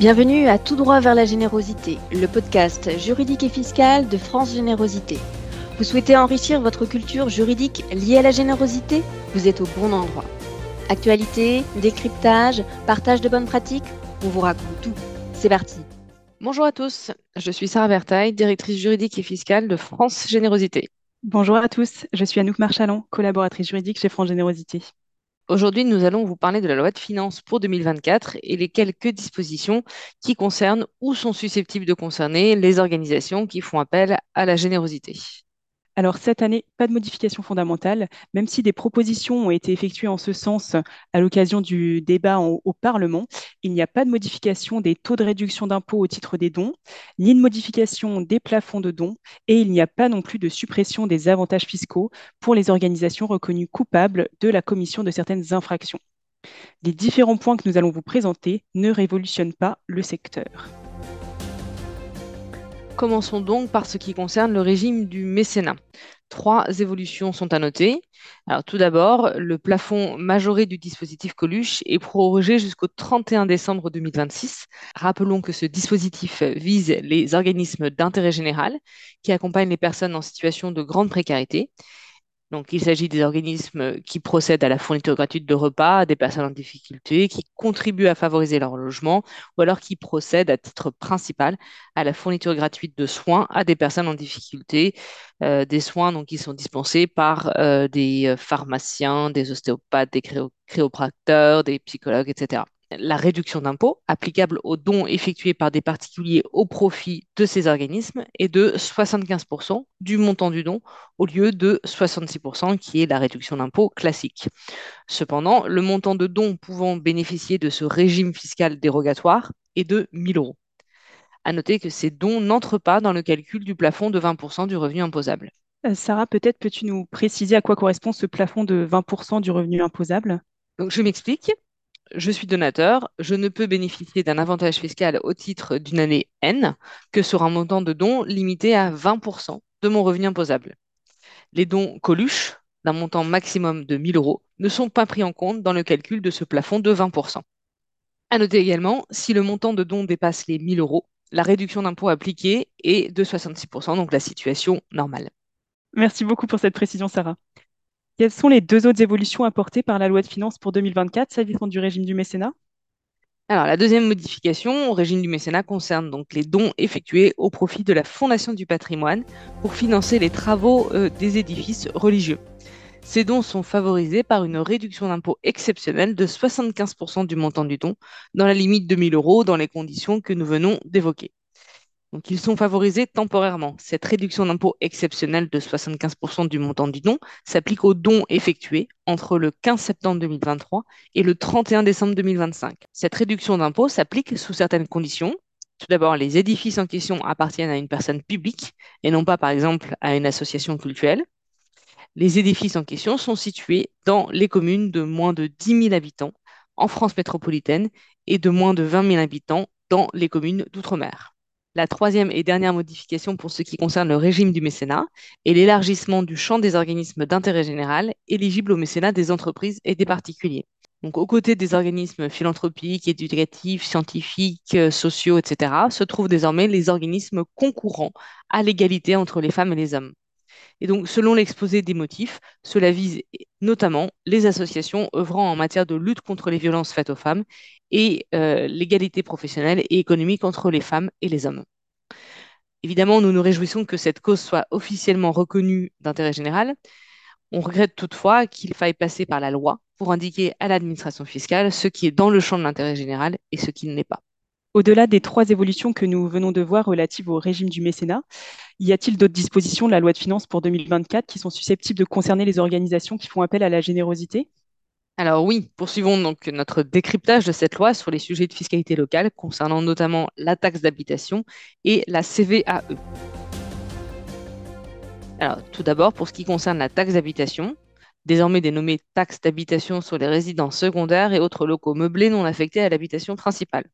Bienvenue à Tout droit vers la générosité, le podcast juridique et fiscal de France Générosité. Vous souhaitez enrichir votre culture juridique liée à la générosité? Vous êtes au bon endroit. Actualité, décryptage, partage de bonnes pratiques, on vous raconte tout. C'est parti. Bonjour à tous, je suis Sarah Vertaille, directrice juridique et fiscale de France Générosité. Bonjour à tous, je suis Anouk Marchalan, collaboratrice juridique chez France Générosité. Aujourd'hui, nous allons vous parler de la loi de finances pour 2024 et les quelques dispositions qui concernent ou sont susceptibles de concerner les organisations qui font appel à la générosité. Alors cette année, pas de modification fondamentale, même si des propositions ont été effectuées en ce sens à l'occasion du débat au Parlement. Il n'y a pas de modification des taux de réduction d'impôt au titre des dons, ni de modification des plafonds de dons, et il n'y a pas non plus de suppression des avantages fiscaux pour les organisations reconnues coupables de la commission de certaines infractions. Les différents points que nous allons vous présenter ne révolutionnent pas le secteur. Commençons donc par ce qui concerne le régime du mécénat. Trois évolutions sont à noter. Tout d'abord, le plafond majoré du dispositif Coluche est prorogé jusqu'au 31 décembre 2026. Rappelons que ce dispositif vise les organismes d'intérêt général qui accompagnent les personnes en situation de grande précarité donc, il s'agit des organismes qui procèdent à la fourniture gratuite de repas à des personnes en difficulté, qui contribuent à favoriser leur logement, ou alors qui procèdent à titre principal à la fourniture gratuite de soins à des personnes en difficulté, euh, des soins donc, qui sont dispensés par euh, des euh, pharmaciens, des ostéopathes, des cryopracteurs, des psychologues, etc la réduction d'impôt applicable aux dons effectués par des particuliers au profit de ces organismes est de 75% du montant du don au lieu de 66% qui est la réduction d'impôt classique. Cependant, le montant de dons pouvant bénéficier de ce régime fiscal dérogatoire est de 1000 euros. À noter que ces dons n'entrent pas dans le calcul du plafond de 20% du revenu imposable. Euh, Sarah, peut-être peux-tu nous préciser à quoi correspond ce plafond de 20% du revenu imposable? Donc, je m'explique je suis donateur, je ne peux bénéficier d'un avantage fiscal au titre d'une année N que sur un montant de dons limité à 20% de mon revenu imposable. Les dons Coluche, d'un montant maximum de 1000 euros, ne sont pas pris en compte dans le calcul de ce plafond de 20%. À noter également, si le montant de dons dépasse les 1000 euros, la réduction d'impôt appliquée est de 66%, donc la situation normale. Merci beaucoup pour cette précision, Sarah. Quelles sont les deux autres évolutions apportées par la loi de finances pour 2024 s'agissant du régime du mécénat? Alors, la deuxième modification au régime du mécénat concerne donc les dons effectués au profit de la Fondation du patrimoine pour financer les travaux euh, des édifices religieux. Ces dons sont favorisés par une réduction d'impôt exceptionnelle de 75% du montant du don, dans la limite de 1000 euros, dans les conditions que nous venons d'évoquer. Donc, ils sont favorisés temporairement. Cette réduction d'impôt exceptionnelle de 75% du montant du don s'applique aux dons effectués entre le 15 septembre 2023 et le 31 décembre 2025. Cette réduction d'impôt s'applique sous certaines conditions. Tout d'abord, les édifices en question appartiennent à une personne publique et non pas, par exemple, à une association culturelle. Les édifices en question sont situés dans les communes de moins de 10 000 habitants en France métropolitaine et de moins de 20 000 habitants dans les communes d'outre-mer. La troisième et dernière modification pour ce qui concerne le régime du mécénat est l'élargissement du champ des organismes d'intérêt général éligibles au mécénat des entreprises et des particuliers. Donc, aux côtés des organismes philanthropiques, éducatifs, scientifiques, euh, sociaux, etc., se trouvent désormais les organismes concourant à l'égalité entre les femmes et les hommes. Et donc, selon l'exposé des motifs, cela vise notamment les associations œuvrant en matière de lutte contre les violences faites aux femmes et euh, l'égalité professionnelle et économique entre les femmes et les hommes. Évidemment, nous nous réjouissons que cette cause soit officiellement reconnue d'intérêt général. On regrette toutefois qu'il faille passer par la loi pour indiquer à l'administration fiscale ce qui est dans le champ de l'intérêt général et ce qui ne l'est pas. Au-delà des trois évolutions que nous venons de voir relatives au régime du mécénat, y a-t-il d'autres dispositions de la loi de finances pour 2024 qui sont susceptibles de concerner les organisations qui font appel à la générosité? Alors oui, poursuivons donc notre décryptage de cette loi sur les sujets de fiscalité locale concernant notamment la taxe d'habitation et la CVAE. Alors tout d'abord, pour ce qui concerne la taxe d'habitation, désormais dénommée taxe d'habitation sur les résidences secondaires et autres locaux meublés non affectés à l'habitation principale.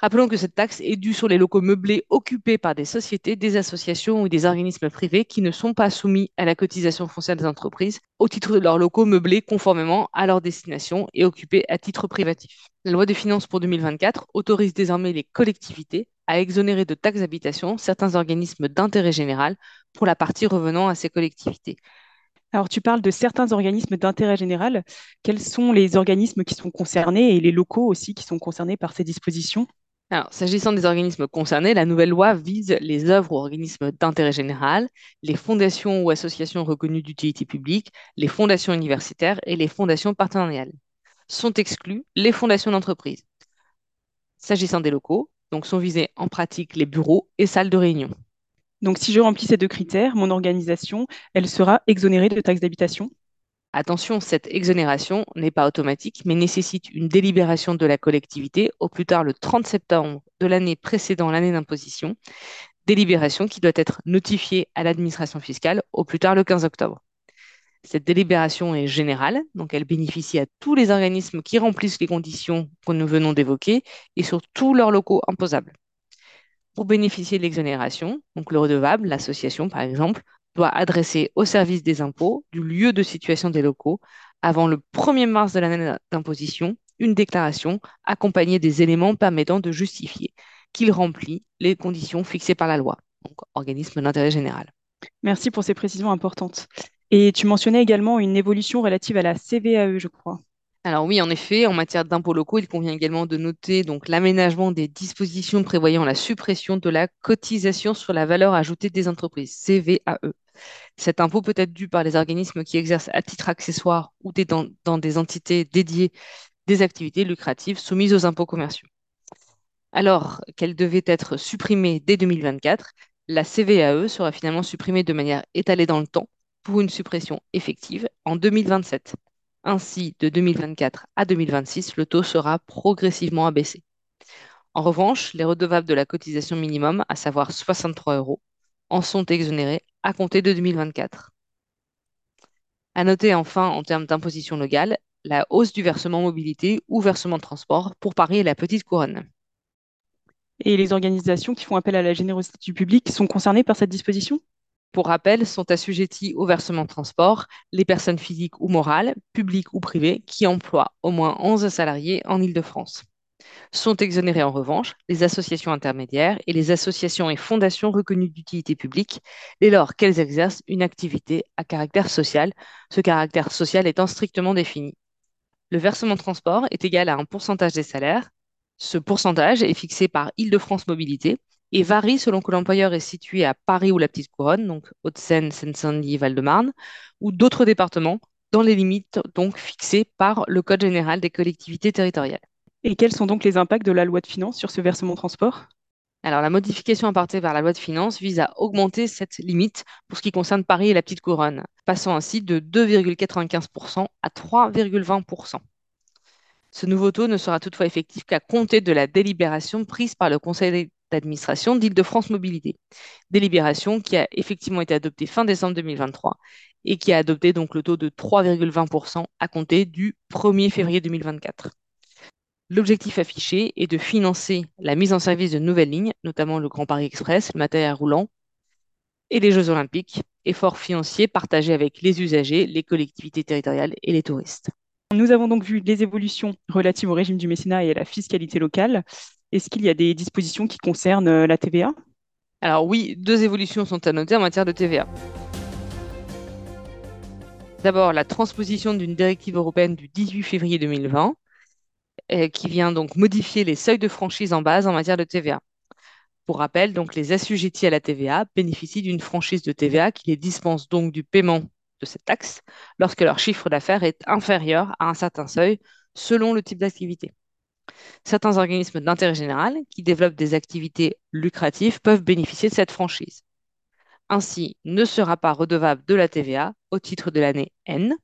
Rappelons que cette taxe est due sur les locaux meublés occupés par des sociétés, des associations ou des organismes privés qui ne sont pas soumis à la cotisation foncière des entreprises au titre de leurs locaux meublés conformément à leur destination et occupés à titre privatif. La loi des finances pour 2024 autorise désormais les collectivités à exonérer de taxes d'habitation certains organismes d'intérêt général pour la partie revenant à ces collectivités. Alors, tu parles de certains organismes d'intérêt général. Quels sont les organismes qui sont concernés et les locaux aussi qui sont concernés par ces dispositions? Alors, s'agissant des organismes concernés, la nouvelle loi vise les œuvres ou organismes d'intérêt général, les fondations ou associations reconnues d'utilité publique, les fondations universitaires et les fondations partenariales. Sont exclus les fondations d'entreprise. S'agissant des locaux, donc sont visés en pratique les bureaux et salles de réunion. Donc, si je remplis ces deux critères, mon organisation, elle sera exonérée de taxes d'habitation Attention, cette exonération n'est pas automatique, mais nécessite une délibération de la collectivité au plus tard le 30 septembre de l'année précédant l'année d'imposition, délibération qui doit être notifiée à l'administration fiscale au plus tard le 15 octobre. Cette délibération est générale, donc elle bénéficie à tous les organismes qui remplissent les conditions que nous venons d'évoquer et sur tous leurs locaux imposables. Pour bénéficier de l'exonération, donc le redevable, l'association par exemple, doit adresser au service des impôts du lieu de situation des locaux avant le 1er mars de l'année d'imposition une déclaration accompagnée des éléments permettant de justifier qu'il remplit les conditions fixées par la loi, donc organisme d'intérêt général. Merci pour ces précisions importantes. Et tu mentionnais également une évolution relative à la CVAE, je crois. Alors oui, en effet, en matière d'impôts locaux, il convient également de noter donc l'aménagement des dispositions prévoyant la suppression de la cotisation sur la valeur ajoutée des entreprises, CVAE. Cet impôt peut être dû par les organismes qui exercent à titre accessoire ou dans, dans des entités dédiées des activités lucratives soumises aux impôts commerciaux. Alors qu'elle devait être supprimée dès 2024, la CVAE sera finalement supprimée de manière étalée dans le temps pour une suppression effective en 2027. Ainsi, de 2024 à 2026, le taux sera progressivement abaissé. En revanche, les redevables de la cotisation minimum, à savoir 63 euros, en sont exonérés à compter de 2024. À noter enfin, en termes d'imposition locale, la hausse du versement mobilité ou versement transport pour Paris et la Petite Couronne. Et les organisations qui font appel à la générosité du public sont concernées par cette disposition? Pour rappel, sont assujettis au versement transport les personnes physiques ou morales, publiques ou privées, qui emploient au moins 11 salariés en Île-de-France. Sont exonérés en revanche les associations intermédiaires et les associations et fondations reconnues d'utilité publique dès lors qu'elles exercent une activité à caractère social, ce caractère social étant strictement défini. Le versement transport est égal à un pourcentage des salaires. Ce pourcentage est fixé par Île-de-France Mobilité et varie selon que l'employeur est situé à Paris ou la Petite Couronne, donc Haute-Seine, Seine-Saint-Denis, Val-de-Marne, ou d'autres départements, dans les limites donc fixées par le Code général des collectivités territoriales. Et quels sont donc les impacts de la loi de finances sur ce versement transport? Alors, la modification apportée par la loi de finances vise à augmenter cette limite pour ce qui concerne Paris et la Petite Couronne, passant ainsi de 2,95% à 3,20%. Ce nouveau taux ne sera toutefois effectif qu'à compter de la délibération prise par le Conseil d'administration d'Île-de-France Mobilité. Délibération qui a effectivement été adoptée fin décembre 2023 et qui a adopté donc le taux de 3,20% à compter du 1er février 2024. L'objectif affiché est de financer la mise en service de nouvelles lignes, notamment le Grand Paris Express, le matériel roulant et les Jeux Olympiques, efforts financiers partagés avec les usagers, les collectivités territoriales et les touristes. Nous avons donc vu les évolutions relatives au régime du mécénat et à la fiscalité locale. Est-ce qu'il y a des dispositions qui concernent euh, la TVA Alors oui, deux évolutions sont à noter en matière de TVA. D'abord, la transposition d'une directive européenne du 18 février 2020, euh, qui vient donc modifier les seuils de franchise en base en matière de TVA. Pour rappel, donc les assujettis à la TVA bénéficient d'une franchise de TVA qui les dispense donc du paiement de cette taxe lorsque leur chiffre d'affaires est inférieur à un certain seuil selon le type d'activité. Certains organismes d'intérêt général qui développent des activités lucratives peuvent bénéficier de cette franchise. Ainsi, ne sera pas redevable de la TVA au titre de l'année N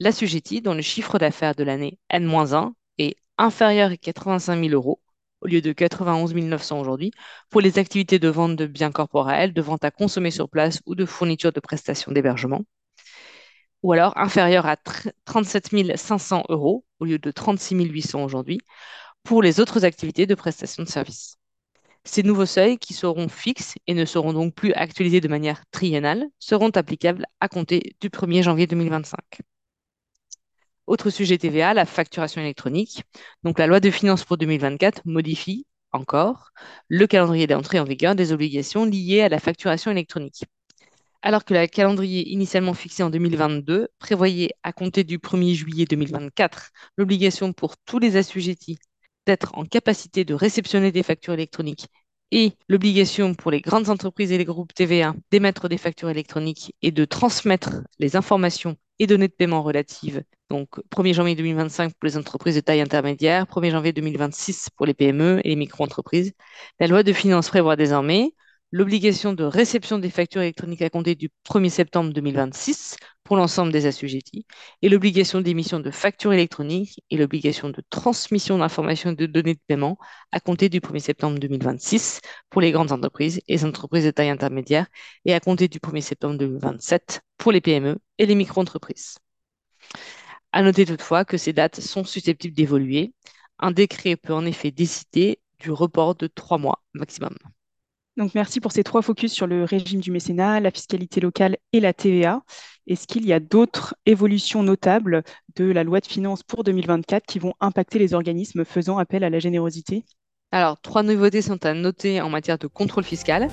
l'assujetti dont le chiffre d'affaires de l'année N-1 est inférieur à 85 000 euros au lieu de 91 900 aujourd'hui, pour les activités de vente de biens corporels, de vente à consommer sur place ou de fourniture de prestations d'hébergement, ou alors inférieur à 37 500 euros au lieu de 36 800 aujourd'hui, pour les autres activités de prestation de services. Ces nouveaux seuils, qui seront fixes et ne seront donc plus actualisés de manière triennale, seront applicables à compter du 1er janvier 2025. Autre sujet TVA, la facturation électronique. Donc la loi de finances pour 2024 modifie encore le calendrier d'entrée en vigueur des obligations liées à la facturation électronique. Alors que le calendrier initialement fixé en 2022 prévoyait à compter du 1er juillet 2024 l'obligation pour tous les assujettis d'être en capacité de réceptionner des factures électroniques et l'obligation pour les grandes entreprises et les groupes TVA d'émettre des factures électroniques et de transmettre les informations et données de paiement relatives. Donc 1er janvier 2025 pour les entreprises de taille intermédiaire, 1er janvier 2026 pour les PME et les micro-entreprises. La loi de finances prévoit désormais l'obligation de réception des factures électroniques à compter du 1er septembre 2026 pour l'ensemble des assujettis, et l'obligation d'émission de factures électroniques et l'obligation de transmission d'informations et de données de paiement à compter du 1er septembre 2026 pour les grandes entreprises et les entreprises de taille intermédiaire, et à compter du 1er septembre 2027 pour les PME et les micro-entreprises. À noter toutefois que ces dates sont susceptibles d'évoluer. Un décret peut en effet décider du report de trois mois maximum. Donc, merci pour ces trois focus sur le régime du mécénat, la fiscalité locale et la TVA. Est-ce qu'il y a d'autres évolutions notables de la loi de finances pour 2024 qui vont impacter les organismes faisant appel à la générosité? Alors, trois nouveautés sont à noter en matière de contrôle fiscal.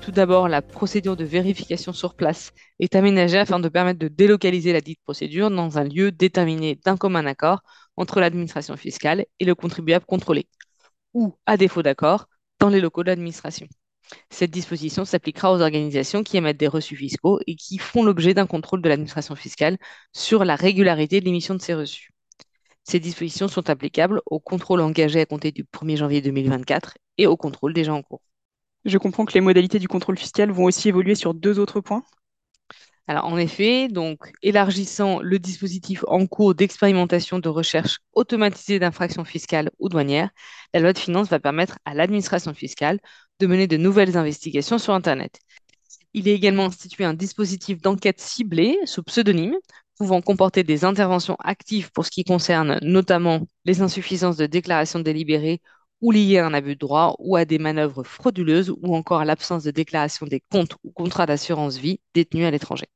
Tout d'abord, la procédure de vérification sur place est aménagée afin de permettre de délocaliser la dite procédure dans un lieu déterminé d'un commun accord entre l'administration fiscale et le contribuable contrôlé ou, à défaut d'accord, dans les locaux de l'administration. Cette disposition s'appliquera aux organisations qui émettent des reçus fiscaux et qui font l'objet d'un contrôle de l'administration fiscale sur la régularité de l'émission de ces reçus. Ces dispositions sont applicables aux contrôles engagés à compter du 1er janvier 2024 et au contrôle déjà en cours. Je comprends que les modalités du contrôle fiscal vont aussi évoluer sur deux autres points. En effet, donc, élargissant le dispositif en cours d'expérimentation de recherche automatisée d'infractions fiscales ou douanières, la loi de finances va permettre à l'administration fiscale de mener de nouvelles investigations sur Internet. Il est également institué un dispositif d'enquête ciblée sous pseudonyme pouvant comporter des interventions actives pour ce qui concerne notamment les insuffisances de déclaration délibérée ou liées à un abus de droit ou à des manœuvres frauduleuses ou encore à l'absence de déclaration des comptes ou contrats d'assurance vie détenus à l'étranger.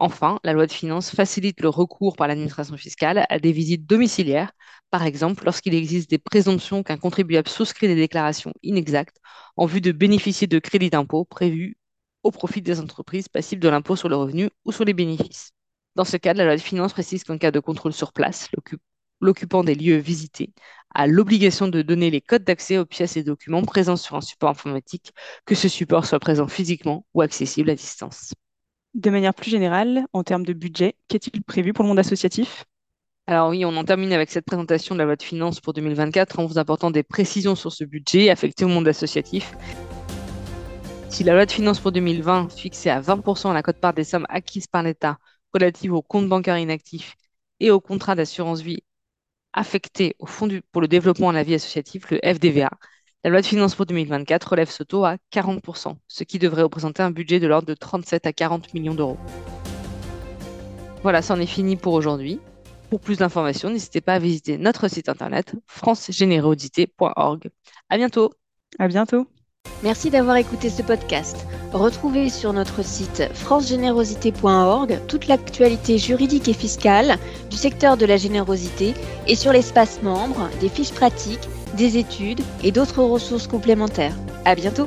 Enfin, la loi de finances facilite le recours par l'administration fiscale à des visites domiciliaires, par exemple lorsqu'il existe des présomptions qu'un contribuable souscrit des déclarations inexactes en vue de bénéficier de crédits d'impôt prévus au profit des entreprises passibles de l'impôt sur le revenu ou sur les bénéfices. Dans ce cas, la loi de finances précise qu'en cas de contrôle sur place, l'occupant des lieux visités a l'obligation de donner les codes d'accès aux pièces et documents présents sur un support informatique, que ce support soit présent physiquement ou accessible à distance. De manière plus générale, en termes de budget, qu'est-il prévu pour le monde associatif? Alors oui, on en termine avec cette présentation de la loi de finances pour 2024 en vous apportant des précisions sur ce budget affecté au monde associatif. Si la loi de finances pour 2020 fixait à 20% la cote-part des sommes acquises par l'État relatives aux comptes bancaires inactifs et aux contrats d'assurance vie affectés au Fonds pour le développement de la vie associative, le FDVA, la loi de finances pour 2024 relève ce taux à 40%, ce qui devrait représenter un budget de l'ordre de 37 à 40 millions d'euros. Voilà, c'en est fini pour aujourd'hui. Pour plus d'informations, n'hésitez pas à visiter notre site internet francegénérosité.org. À bientôt. À bientôt. Merci d'avoir écouté ce podcast. Retrouvez sur notre site francegénérosité.org toute l'actualité juridique et fiscale du secteur de la générosité et sur l'espace membre des fiches pratiques des études et d'autres ressources complémentaires. À bientôt!